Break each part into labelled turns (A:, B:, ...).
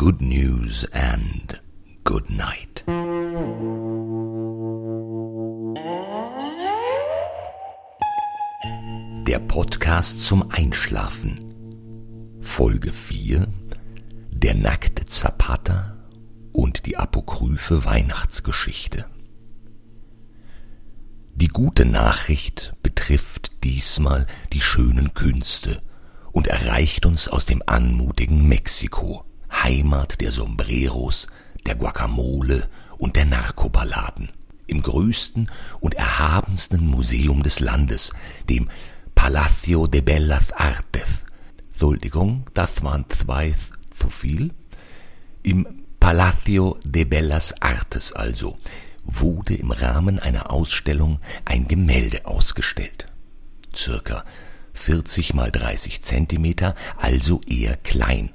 A: good news and good night. Der Podcast zum Einschlafen. Folge 4. Der nackte Zapata und die apokryphe Weihnachtsgeschichte. Die gute Nachricht betrifft diesmal die schönen Künste und erreicht uns aus dem anmutigen Mexiko, Heimat der Sombreros, der Guacamole und der Narkoballaden. Im größten und erhabensten Museum des Landes, dem Palacio de Bellas Artes. Entschuldigung, das waren zwei zu viel. Im Palacio de Bellas Artes also wurde im Rahmen einer Ausstellung ein Gemälde ausgestellt. Circa 40 mal 30 Zentimeter, also eher klein.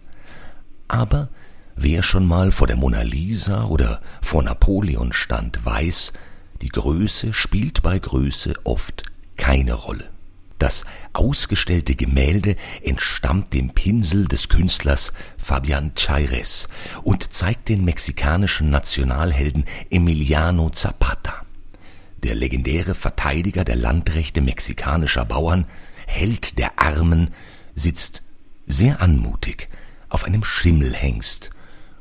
A: Aber wer schon mal vor der Mona Lisa oder vor Napoleon stand, weiß, die Größe spielt bei Größe oft keine Rolle. Das ausgestellte Gemälde entstammt dem Pinsel des Künstlers Fabian Chaires und zeigt den mexikanischen Nationalhelden Emiliano Zapata. Der legendäre Verteidiger der Landrechte mexikanischer Bauern Held der Armen, sitzt sehr anmutig auf einem Schimmelhengst,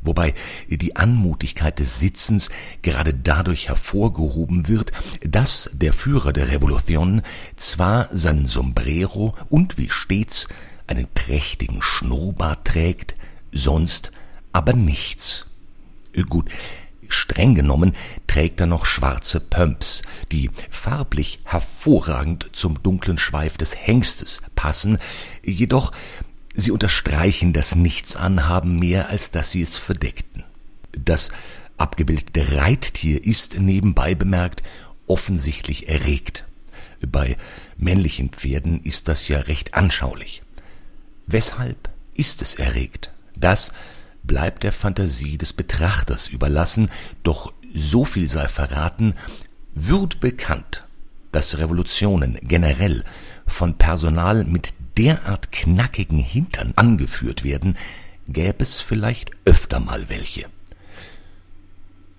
A: wobei die Anmutigkeit des Sitzens gerade dadurch hervorgehoben wird, dass der Führer der Revolution zwar seinen Sombrero und wie stets einen prächtigen Schnurrbart trägt, sonst aber nichts. Gut, Streng genommen trägt er noch schwarze Pumps, die farblich hervorragend zum dunklen Schweif des Hengstes passen, jedoch sie unterstreichen das Nichtsanhaben mehr, als dass sie es verdeckten. Das abgebildete Reittier ist, nebenbei bemerkt, offensichtlich erregt. Bei männlichen Pferden ist das ja recht anschaulich. Weshalb ist es erregt? Das bleibt der Fantasie des Betrachters überlassen, doch so viel sei verraten, wird bekannt, dass Revolutionen generell von Personal mit derart knackigen Hintern angeführt werden, gäbe es vielleicht öfter mal welche.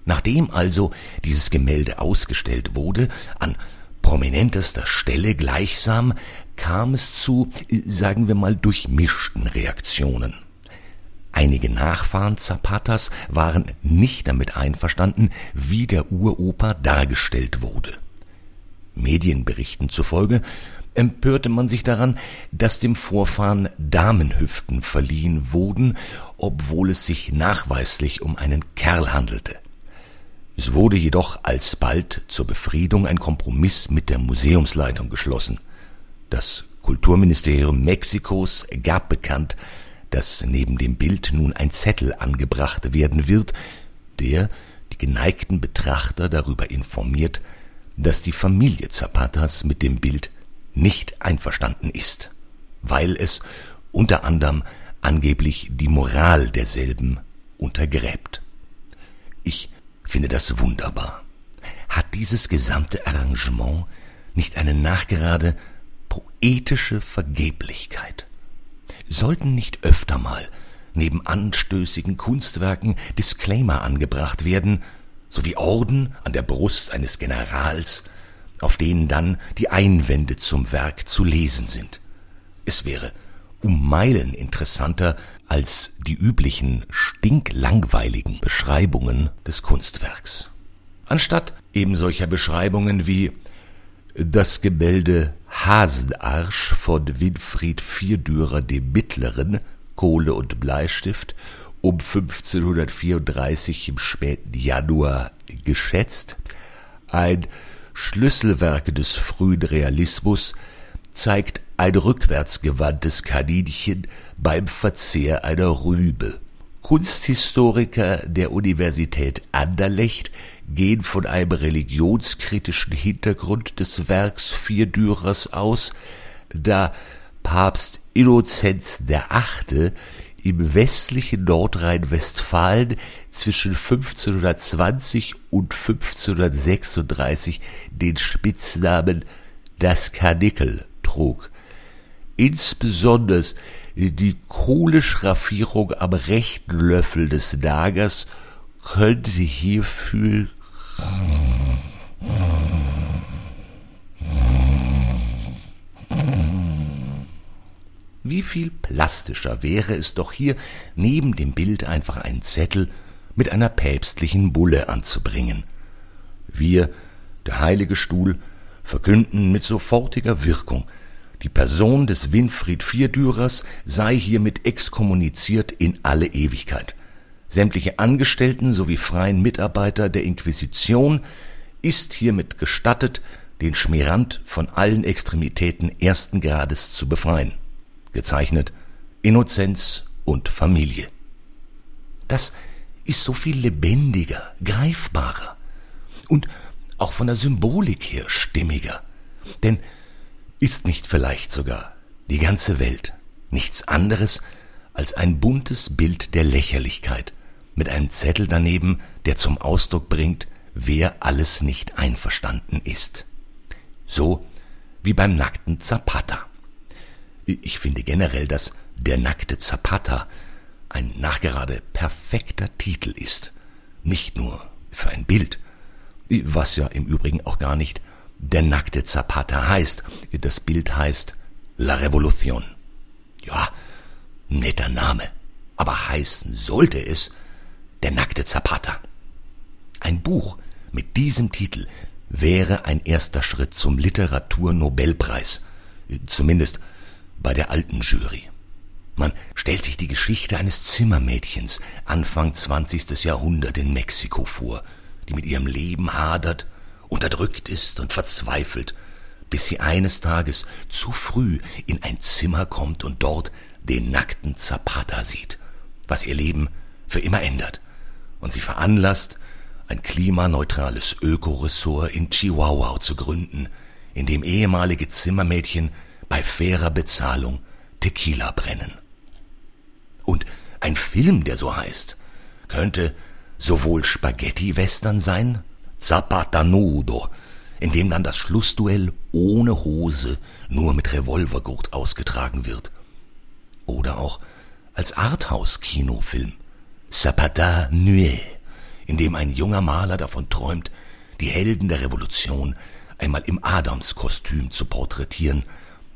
A: Nachdem also dieses Gemälde ausgestellt wurde, an prominentester Stelle gleichsam, kam es zu, sagen wir mal, durchmischten Reaktionen. Einige Nachfahren Zapatas waren nicht damit einverstanden, wie der Uroper dargestellt wurde. Medienberichten zufolge empörte man sich daran, dass dem Vorfahren Damenhüften verliehen wurden, obwohl es sich nachweislich um einen Kerl handelte. Es wurde jedoch alsbald zur Befriedung ein Kompromiss mit der Museumsleitung geschlossen. Das Kulturministerium Mexikos gab bekannt, dass neben dem Bild nun ein Zettel angebracht werden wird, der die geneigten Betrachter darüber informiert, dass die Familie Zapatas mit dem Bild nicht einverstanden ist, weil es unter anderem angeblich die Moral derselben untergräbt. Ich finde das wunderbar. Hat dieses gesamte Arrangement nicht eine nachgerade poetische Vergeblichkeit? sollten nicht öfter mal neben anstößigen Kunstwerken Disclaimer angebracht werden, sowie Orden an der Brust eines Generals, auf denen dann die Einwände zum Werk zu lesen sind. Es wäre um Meilen interessanter als die üblichen stinklangweiligen Beschreibungen des Kunstwerks. Anstatt eben solcher Beschreibungen wie das Gemälde Hasenarsch von Winfried Vierdürer dem Mittleren, Kohle und Bleistift, um 1534 im späten Januar geschätzt, ein Schlüsselwerk des frühen Realismus, zeigt ein rückwärtsgewandtes Kaninchen beim Verzehr einer Rübe. Kunsthistoriker der Universität Anderlecht gehen von einem religionskritischen Hintergrund des Werks Vierdürers aus, da Papst Innozenz der Achte im westlichen Nordrhein-Westfalen zwischen 1520 und 1536 den Spitznamen das Karnickel trug. Insbesonders Die Kohleschraffierung am rechten Löffel des Dagers könnte hierfür Wie viel plastischer wäre es doch hier, neben dem Bild einfach einen Zettel mit einer päpstlichen Bulle anzubringen. Wir, der Heilige Stuhl, verkünden mit sofortiger Wirkung, die Person des Winfried Vierdürers sei hiermit exkommuniziert in alle Ewigkeit. Sämtliche Angestellten sowie freien Mitarbeiter der Inquisition ist hiermit gestattet, den Schmirant von allen Extremitäten ersten Grades zu befreien gezeichnet Innozenz und Familie. Das ist so viel lebendiger, greifbarer und auch von der Symbolik her stimmiger. Denn ist nicht vielleicht sogar die ganze Welt nichts anderes als ein buntes Bild der Lächerlichkeit mit einem Zettel daneben, der zum Ausdruck bringt, wer alles nicht einverstanden ist. So wie beim nackten Zapata. Ich finde generell, dass Der nackte Zapata ein nachgerade perfekter Titel ist. Nicht nur für ein Bild, was ja im Übrigen auch gar nicht Der nackte Zapata heißt. Das Bild heißt La Revolution. Ja, netter Name, aber heißen sollte es Der nackte Zapata. Ein Buch mit diesem Titel wäre ein erster Schritt zum Literaturnobelpreis. Zumindest bei der alten Jury. Man stellt sich die Geschichte eines Zimmermädchens Anfang 20. Jahrhundert in Mexiko vor, die mit ihrem Leben hadert, unterdrückt ist und verzweifelt, bis sie eines Tages zu früh in ein Zimmer kommt und dort den nackten Zapata sieht, was ihr Leben für immer ändert und sie veranlasst, ein klimaneutrales Ökoressort in Chihuahua zu gründen, in dem ehemalige Zimmermädchen bei fairer Bezahlung Tequila brennen. Und ein Film, der so heißt, könnte sowohl Spaghetti-Western sein, Zapata Nudo, in dem dann das Schlussduell ohne Hose nur mit Revolvergurt ausgetragen wird, oder auch als Arthouse-Kinofilm, Zapata Nuit, in dem ein junger Maler davon träumt, die Helden der Revolution einmal im Adamskostüm zu porträtieren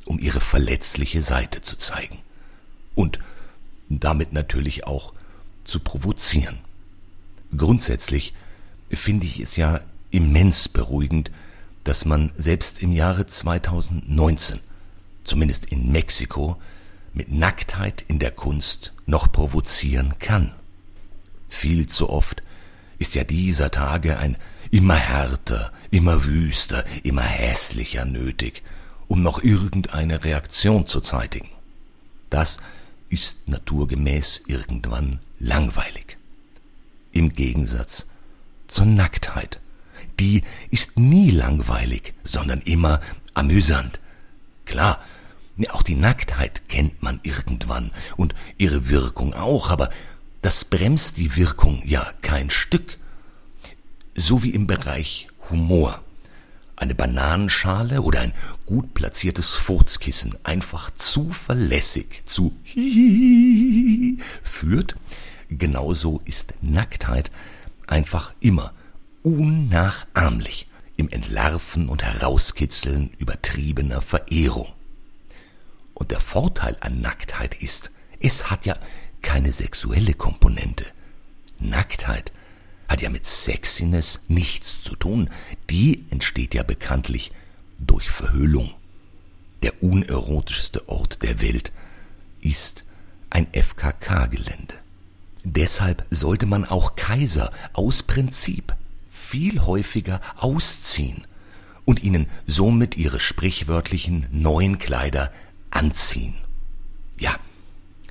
A: um ihre verletzliche Seite zu zeigen. Und damit natürlich auch zu provozieren. Grundsätzlich finde ich es ja immens beruhigend, dass man selbst im Jahre 2019, zumindest in Mexiko, mit Nacktheit in der Kunst noch provozieren kann. Viel zu oft ist ja dieser Tage ein immer härter, immer wüster, immer hässlicher nötig, um noch irgendeine Reaktion zu zeitigen. Das ist naturgemäß irgendwann langweilig. Im Gegensatz zur Nacktheit. Die ist nie langweilig, sondern immer amüsant. Klar, auch die Nacktheit kennt man irgendwann und ihre Wirkung auch, aber das bremst die Wirkung ja kein Stück. So wie im Bereich Humor eine Bananenschale oder ein gut platziertes Furzkissen einfach zuverlässig zu führt, genauso ist Nacktheit einfach immer unnachahmlich im Entlarven und Herauskitzeln übertriebener Verehrung. Und der Vorteil an Nacktheit ist, es hat ja keine sexuelle Komponente. Nacktheit hat ja mit Sexiness nichts zu tun. Die entsteht ja bekanntlich durch Verhüllung. Der unerotischste Ort der Welt ist ein FKK-Gelände. Deshalb sollte man auch Kaiser aus Prinzip viel häufiger ausziehen und ihnen somit ihre sprichwörtlichen neuen Kleider anziehen. Ja,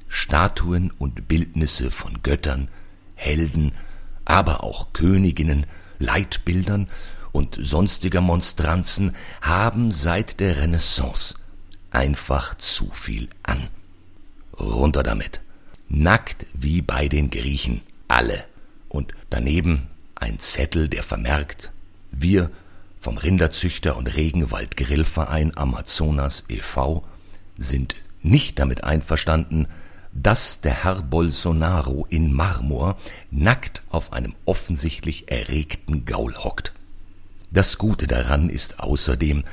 A: Statuen und Bildnisse von Göttern, Helden aber auch Königinnen, Leitbildern und sonstiger Monstranzen haben seit der Renaissance einfach zu viel an. Runter damit. Nackt wie bei den Griechen, alle. Und daneben ein Zettel, der vermerkt, wir vom Rinderzüchter und Regenwald Grillverein Amazonas e.V. sind nicht damit einverstanden, dass der Herr Bolsonaro in Marmor nackt auf einem offensichtlich erregten Gaul hockt. Das Gute daran ist außerdem,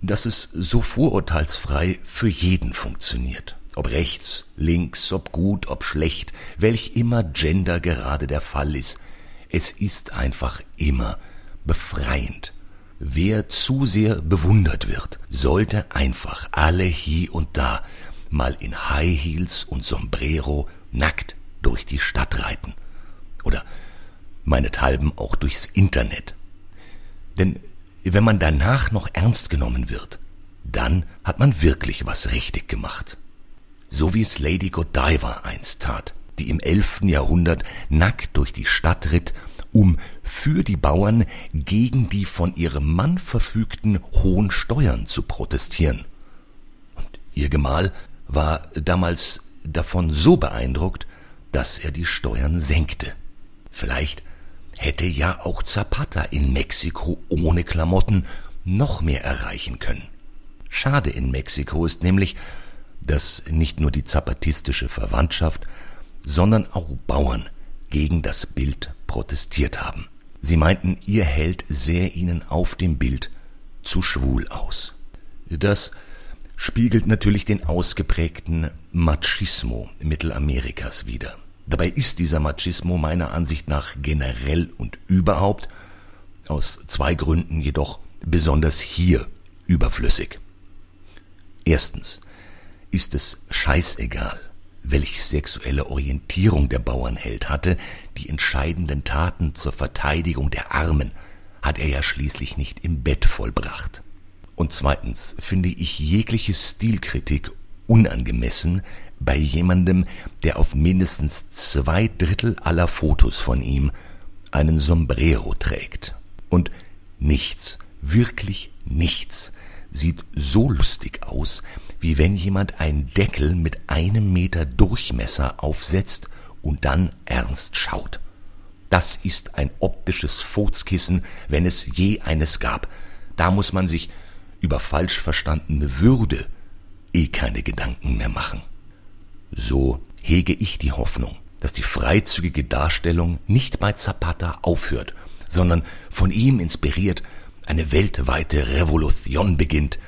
A: dass es so vorurteilsfrei für jeden funktioniert. Ob rechts, links, ob gut, ob schlecht, welch immer Gender gerade der Fall ist. Es ist einfach immer befreiend. Wer zu sehr bewundert wird, sollte einfach alle hier und da mal in High Heels und Sombrero nackt durch die Stadt reiten. Oder meinethalben auch durchs Internet. Denn wenn man danach noch ernst genommen wird, dann hat man wirklich was richtig gemacht. So wie es Lady Godiva einst tat, die im elften Jahrhundert nackt durch die Stadt ritt, um für die Bauern gegen die von ihrem Mann verfügten hohen Steuern zu protestieren. Und ihr Gemahl war damals davon so beeindruckt, dass er die Steuern senkte. Vielleicht hätte ja auch Zapata in Mexiko ohne Klamotten noch mehr erreichen können. Schade in Mexiko ist nämlich, dass nicht nur die zapatistische Verwandtschaft, sondern auch Bauern gegen das Bild protestiert haben. Sie meinten, ihr Held sähe ihnen auf dem Bild zu schwul aus. Das spiegelt natürlich den ausgeprägten Machismo Mittelamerikas wider. Dabei ist dieser Machismo meiner Ansicht nach generell und überhaupt, aus zwei Gründen jedoch besonders hier überflüssig. Erstens ist es scheißegal, welch sexuelle Orientierung der Bauernheld hatte, die entscheidenden Taten zur Verteidigung der Armen hat er ja schließlich nicht im Bett vollbracht. Und zweitens finde ich jegliche Stilkritik unangemessen bei jemandem, der auf mindestens zwei Drittel aller Fotos von ihm einen Sombrero trägt. Und nichts, wirklich nichts, sieht so lustig aus, wie wenn jemand einen Deckel mit einem Meter Durchmesser aufsetzt und dann ernst schaut. Das ist ein optisches Furzkissen, wenn es je eines gab. Da muss man sich über falsch verstandene Würde eh keine Gedanken mehr machen. So hege ich die Hoffnung, dass die freizügige Darstellung nicht bei Zapata aufhört, sondern von ihm inspiriert eine weltweite Revolution beginnt,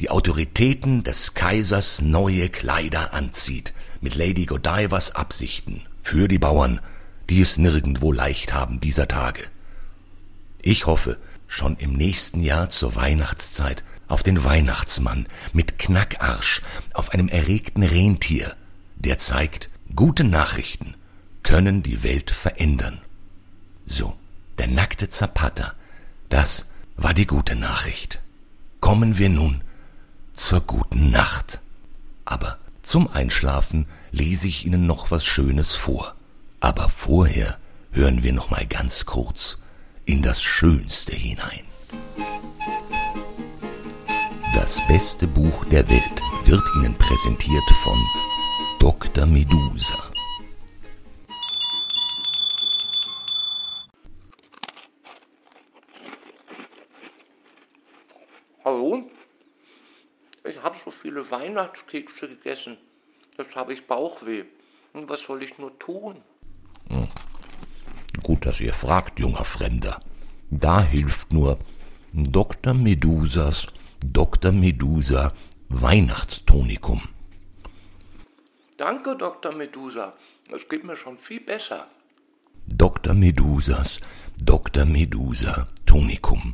A: die Autoritäten des Kaisers neue Kleider anzieht, mit Lady Godivas Absichten für die Bauern, die es nirgendwo leicht haben dieser Tage. Ich hoffe, schon im nächsten Jahr zur Weihnachtszeit auf den Weihnachtsmann mit Knackarsch auf einem erregten Rentier, der zeigt, gute Nachrichten können die Welt verändern. So, der nackte Zapata, das war die gute Nachricht. Kommen wir nun zur guten Nacht. Aber zum Einschlafen lese ich Ihnen noch was Schönes vor. Aber vorher hören wir noch mal ganz kurz in das Schönste hinein. Das beste Buch der Welt wird Ihnen präsentiert von Dr. Medusa.
B: Hallo? Ich habe so viele Weihnachtskekse gegessen. Jetzt habe ich Bauchweh. Und was soll ich nur tun?
A: Gut, dass ihr fragt, junger Fremder. Da hilft nur Dr. Medusas Dr. Medusa Weihnachtstonikum.
B: Danke, Dr. Medusa. Das geht mir schon viel besser.
A: Dr. Medusas Dr. Medusa Tonikum.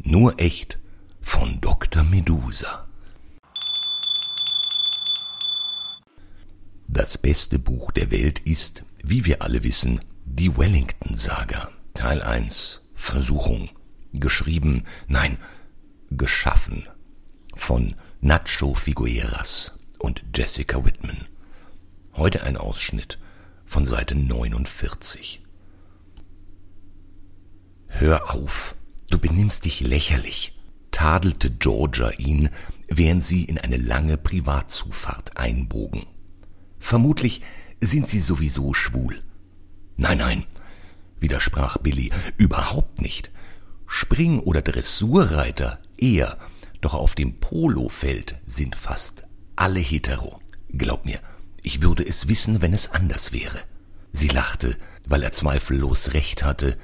A: Nur echt von Dr. Medusa. Das beste Buch der Welt ist, wie wir alle wissen, die Wellington-Saga, Teil 1, Versuchung, geschrieben, nein, geschaffen von Nacho Figueras und Jessica Whitman. Heute ein Ausschnitt von Seite 49. Hör auf, du benimmst dich lächerlich, tadelte Georgia ihn, während sie in eine lange Privatzufahrt einbogen. Vermutlich sind sie sowieso schwul. Nein, nein, widersprach Billy, überhaupt nicht. Spring- oder Dressurreiter eher, doch auf dem Polofeld sind fast alle hetero. Glaub mir, ich würde es wissen, wenn es anders wäre. Sie lachte, weil er zweifellos recht hatte,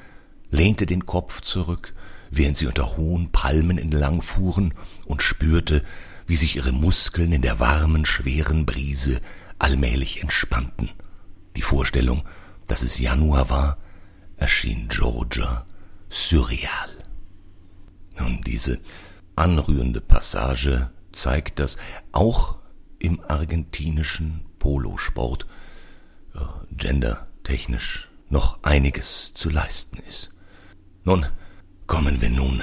A: lehnte den Kopf zurück, während sie unter hohen Palmen entlang fuhren und spürte, wie sich ihre Muskeln in der warmen, schweren Brise allmählich entspannten. Die Vorstellung, dass es Januar war, erschien Georgia surreal. Nun, diese anrührende Passage zeigt, dass auch im argentinischen Polosport äh, gendertechnisch noch einiges zu leisten ist. Nun kommen wir nun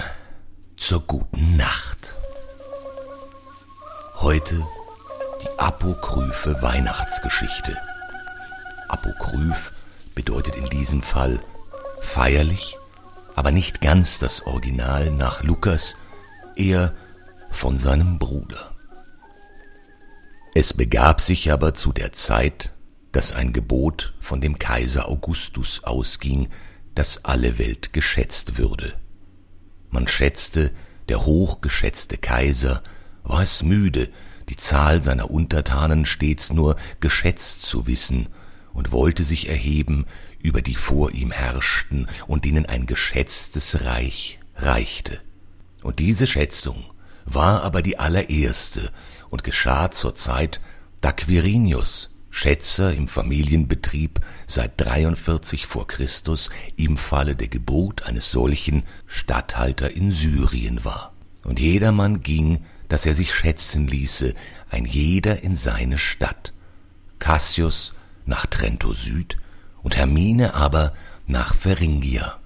A: zur guten Nacht. Heute die apokryphe Weihnachtsgeschichte. Apokryph bedeutet in diesem Fall feierlich, aber nicht ganz das Original nach Lukas, eher von seinem Bruder. Es begab sich aber zu der Zeit, dass ein Gebot von dem Kaiser Augustus ausging, dass alle Welt geschätzt würde. Man schätzte, der hochgeschätzte Kaiser war es müde, die Zahl seiner Untertanen stets nur geschätzt zu wissen, und wollte sich erheben über die vor ihm herrschten und denen ein geschätztes Reich reichte. Und diese Schätzung war aber die allererste und geschah zur Zeit, da Quirinius, Schätzer im Familienbetrieb seit 43 vor Christus im Falle der Geburt eines solchen Statthalter in Syrien war. Und jedermann ging, dass er sich schätzen ließe, ein jeder in seine Stadt. Cassius nach Trento Süd und Hermine aber nach Pharingia.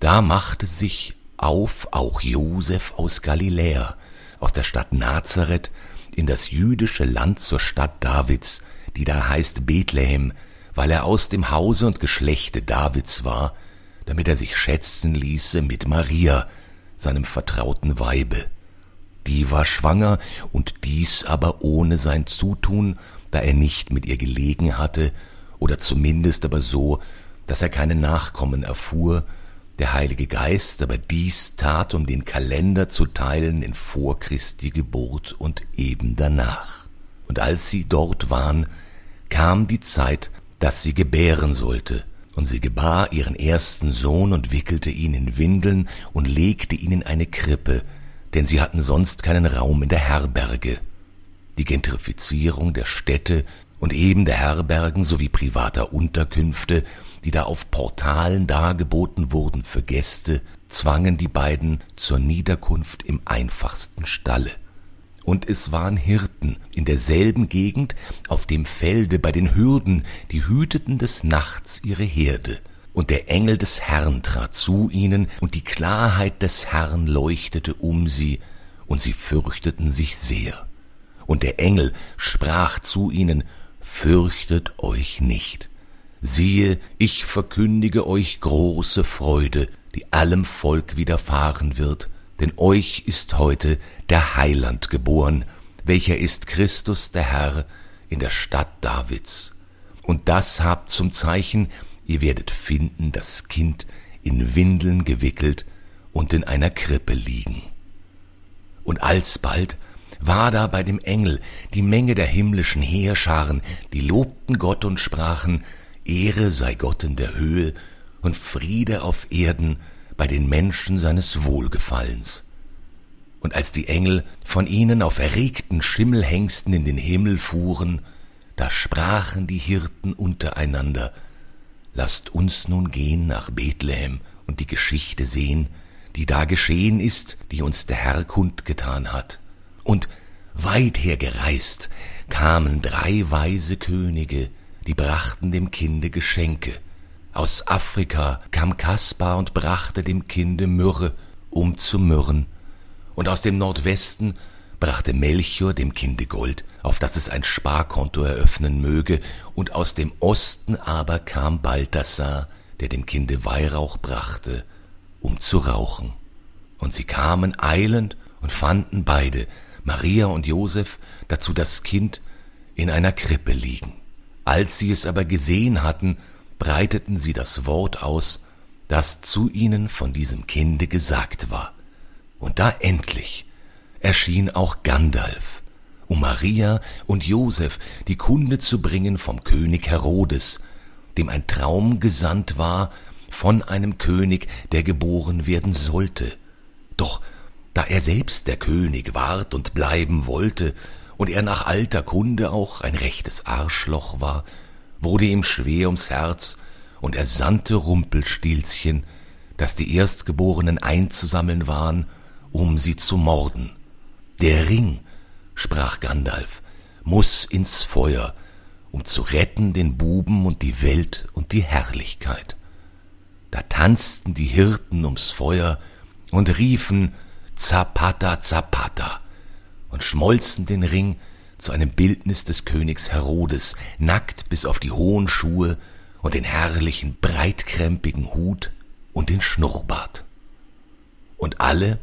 A: Da machte sich auf auch Josef aus Galiläa, aus der Stadt Nazareth, in das jüdische Land zur Stadt Davids, die da heißt Bethlehem, weil er aus dem Hause und Geschlechte Davids war, damit er sich schätzen ließe mit Maria, seinem vertrauten Weibe. Die war schwanger, und dies aber ohne sein Zutun, da er nicht mit ihr gelegen hatte, oder zumindest aber so, dass er keine Nachkommen erfuhr, der Heilige Geist aber dies tat, um den Kalender zu teilen in vor Christi Geburt und eben danach. Und als sie dort waren, kam die Zeit, dass sie gebären sollte, und sie gebar ihren ersten Sohn und wickelte ihn in Windeln und legte ihn in eine Krippe, denn sie hatten sonst keinen Raum in der Herberge. Die Gentrifizierung der Städte und eben der Herbergen sowie privater Unterkünfte, die da auf Portalen dargeboten wurden für Gäste, zwangen die beiden zur Niederkunft im einfachsten Stalle und es waren Hirten in derselben Gegend auf dem Felde bei den Hürden, die hüteten des Nachts ihre Herde. Und der Engel des Herrn trat zu ihnen, und die Klarheit des Herrn leuchtete um sie, und sie fürchteten sich sehr. Und der Engel sprach zu ihnen, Fürchtet euch nicht. Siehe, ich verkündige euch große Freude, die allem Volk widerfahren wird, denn euch ist heute der Heiland geboren, welcher ist Christus der Herr in der Stadt Davids. Und das habt zum Zeichen, ihr werdet finden das Kind in Windeln gewickelt und in einer Krippe liegen. Und alsbald war da bei dem Engel die Menge der himmlischen Heerscharen, die lobten Gott und sprachen, Ehre sei Gott in der Höhe und Friede auf Erden bei den Menschen seines Wohlgefallens. Und als die Engel von ihnen auf erregten Schimmelhengsten in den Himmel fuhren, da sprachen die Hirten untereinander, Lasst uns nun gehen nach Bethlehem und die Geschichte sehen, die da geschehen ist, die uns der Herr kundgetan hat. Und weit hergereist kamen drei weise Könige, die brachten dem Kinde Geschenke, aus Afrika kam Kaspar und brachte dem Kinde Myrrhe, um zu myrrhen. Und aus dem Nordwesten brachte Melchior dem Kinde Gold, auf das es ein Sparkonto eröffnen möge, und aus dem Osten aber kam Balthasar, der dem Kinde Weihrauch brachte, um zu rauchen. Und sie kamen eilend und fanden beide, Maria und Josef, dazu das Kind in einer Krippe liegen. Als sie es aber gesehen hatten, breiteten sie das Wort aus, das zu ihnen von diesem Kinde gesagt war. Und da endlich erschien auch Gandalf um Maria und Josef die Kunde zu bringen vom König Herodes, dem ein Traum gesandt war von einem König, der geboren werden sollte. Doch da er selbst der König ward und bleiben wollte, und er nach alter Kunde auch ein rechtes Arschloch war, wurde ihm schwer ums Herz, und er sandte Rumpelstilzchen, dass die Erstgeborenen einzusammeln waren, um sie zu morden. Der Ring, sprach Gandalf, muss ins Feuer, um zu retten den Buben und die Welt und die Herrlichkeit. Da tanzten die Hirten ums Feuer und riefen Zapata, Zapata und schmolzen den Ring zu einem Bildnis des Königs Herodes, nackt bis auf die hohen Schuhe und den herrlichen, breitkrempigen Hut und den Schnurrbart. Und alle,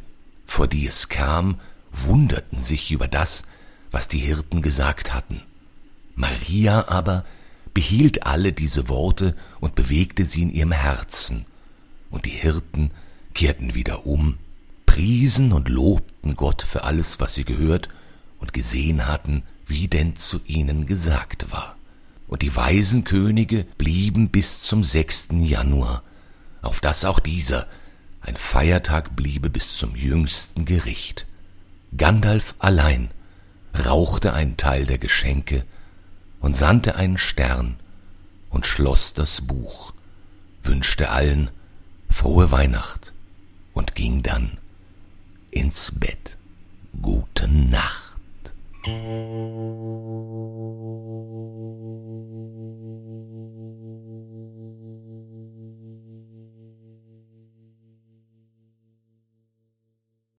A: vor die es kam, wunderten sich über das, was die Hirten gesagt hatten. Maria aber behielt alle diese Worte und bewegte sie in ihrem Herzen, und die Hirten kehrten wieder um, priesen und lobten Gott für alles, was sie gehört und gesehen hatten, wie denn zu ihnen gesagt war. Und die weisen Könige blieben bis zum sechsten Januar, auf dass auch dieser ein Feiertag bliebe bis zum jüngsten Gericht. Gandalf allein rauchte einen Teil der Geschenke und sandte einen Stern und schloss das Buch, wünschte allen frohe Weihnacht und ging dann ins Bett. Gute Nacht.